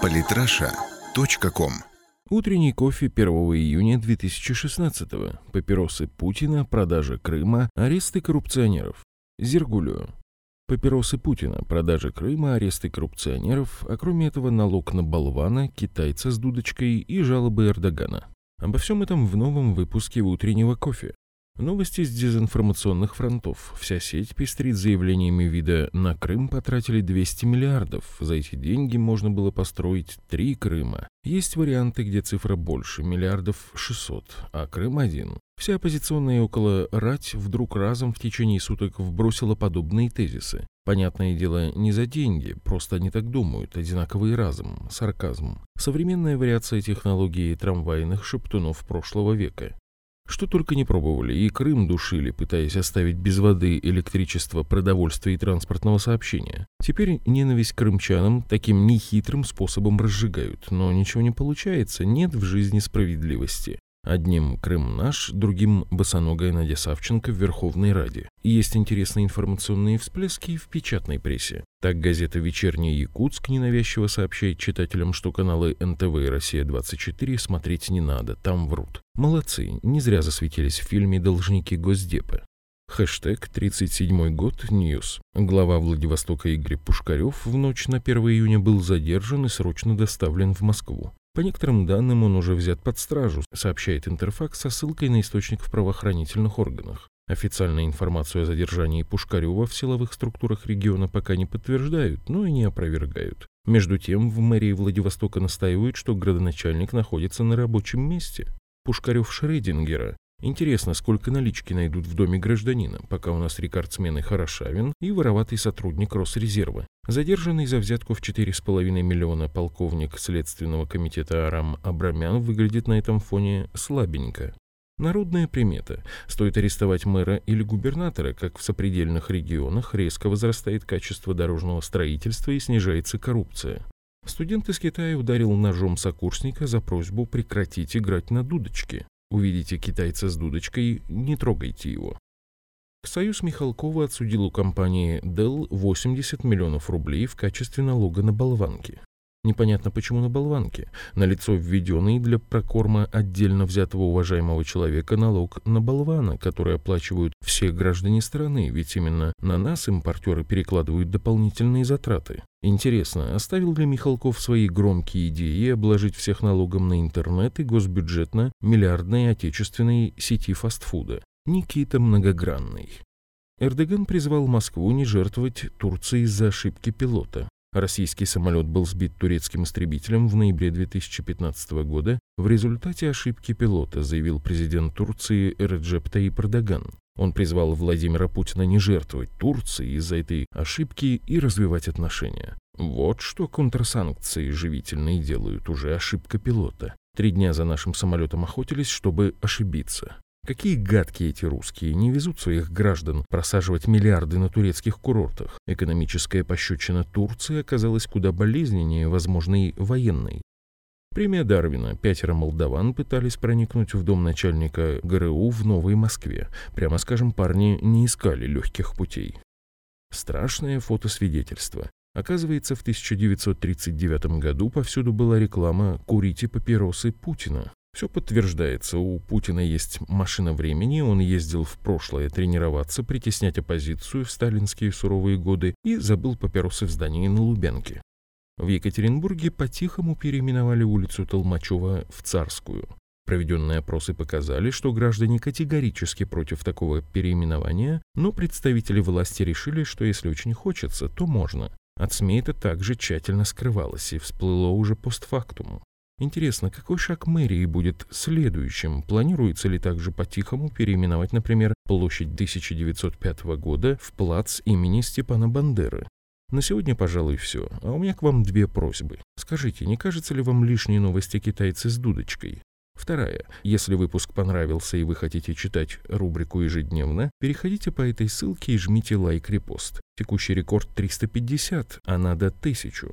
Политраша.ком Утренний кофе 1 июня 2016 Папиросы Путина, продажа Крыма, аресты коррупционеров. Зергулю. Папиросы Путина, продажа Крыма, аресты коррупционеров, а кроме этого налог на болвана, китайца с дудочкой и жалобы Эрдогана. Обо всем этом в новом выпуске утреннего кофе. Новости с дезинформационных фронтов. Вся сеть пестрит заявлениями вида «на Крым потратили 200 миллиардов». За эти деньги можно было построить три Крыма. Есть варианты, где цифра больше, миллиардов 600, а Крым один. Вся оппозиционная около «рать» вдруг разом в течение суток вбросила подобные тезисы. Понятное дело, не за деньги, просто они так думают, одинаковый разум, сарказм. Современная вариация технологии трамвайных шептунов прошлого века. Что только не пробовали, и Крым душили, пытаясь оставить без воды, электричество, продовольствия и транспортного сообщения. Теперь ненависть к крымчанам таким нехитрым способом разжигают, но ничего не получается, нет в жизни справедливости. Одним Крым наш, другим босоногая Надя Савченко в Верховной Раде. Есть интересные информационные всплески в печатной прессе. Так газета «Вечерний Якутск» ненавязчиво сообщает читателям, что каналы НТВ и «Россия-24» смотреть не надо, там врут. Молодцы, не зря засветились в фильме «Должники Госдепа». Хэштег «37 год News». Глава Владивостока Игорь Пушкарев в ночь на 1 июня был задержан и срочно доставлен в Москву. По некоторым данным, он уже взят под стражу, сообщает Интерфакс со ссылкой на источник в правоохранительных органах. Официальную информацию о задержании Пушкарева в силовых структурах региона пока не подтверждают, но и не опровергают. Между тем, в мэрии Владивостока настаивают, что градоначальник находится на рабочем месте. Пушкарев Шрейдингера Интересно, сколько налички найдут в доме гражданина, пока у нас рекордсмены Хорошавин и вороватый сотрудник Росрезерва. Задержанный за взятку в 4,5 миллиона полковник Следственного комитета Арам Абрамян выглядит на этом фоне слабенько. Народная примета. Стоит арестовать мэра или губернатора, как в сопредельных регионах резко возрастает качество дорожного строительства и снижается коррупция. Студент из Китая ударил ножом сокурсника за просьбу прекратить играть на дудочке. Увидите китайца с дудочкой, не трогайте его. Союз Михалкова отсудил у компании Dell 80 миллионов рублей в качестве налога на болванки. Непонятно почему на болванке. На лицо введенный для прокорма отдельно взятого уважаемого человека налог на болвана, который оплачивают все граждане страны, ведь именно на нас импортеры перекладывают дополнительные затраты. Интересно, оставил ли Михалков свои громкие идеи обложить всех налогом на интернет и госбюджетно миллиардной отечественной сети фастфуда? Никита Многогранный. Эрдоган призвал Москву не жертвовать Турции из-за ошибки пилота. Российский самолет был сбит турецким истребителем в ноябре 2015 года в результате ошибки пилота, заявил президент Турции Реджеп Таип Эрдоган. Он призвал Владимира Путина не жертвовать Турции из-за этой ошибки и развивать отношения. Вот что контрсанкции живительные делают, уже ошибка пилота. Три дня за нашим самолетом охотились, чтобы ошибиться. Какие гадкие эти русские, не везут своих граждан просаживать миллиарды на турецких курортах. Экономическая пощечина Турции оказалась куда болезненнее возможной военной. Премия Дарвина. Пятеро молдаван пытались проникнуть в дом начальника ГРУ в Новой Москве. Прямо скажем, парни не искали легких путей. Страшное фотосвидетельство. Оказывается, в 1939 году повсюду была реклама «Курите папиросы Путина». Все подтверждается, у Путина есть машина времени, он ездил в прошлое тренироваться, притеснять оппозицию в сталинские суровые годы и забыл папиросы в здании на Лубянке. В Екатеринбурге по-тихому переименовали улицу Толмачева в Царскую. Проведенные опросы показали, что граждане категорически против такого переименования, но представители власти решили, что если очень хочется, то можно. От СМИ это также тщательно скрывалось и всплыло уже постфактум. Интересно, какой шаг мэрии будет следующим? Планируется ли также по-тихому переименовать, например, площадь 1905 года в плац имени Степана Бандеры? На сегодня, пожалуй, все. А у меня к вам две просьбы. Скажите, не кажется ли вам лишние новости китайцы с дудочкой? Вторая. Если выпуск понравился и вы хотите читать рубрику ежедневно, переходите по этой ссылке и жмите лайк-репост. Текущий рекорд 350, а надо 1000.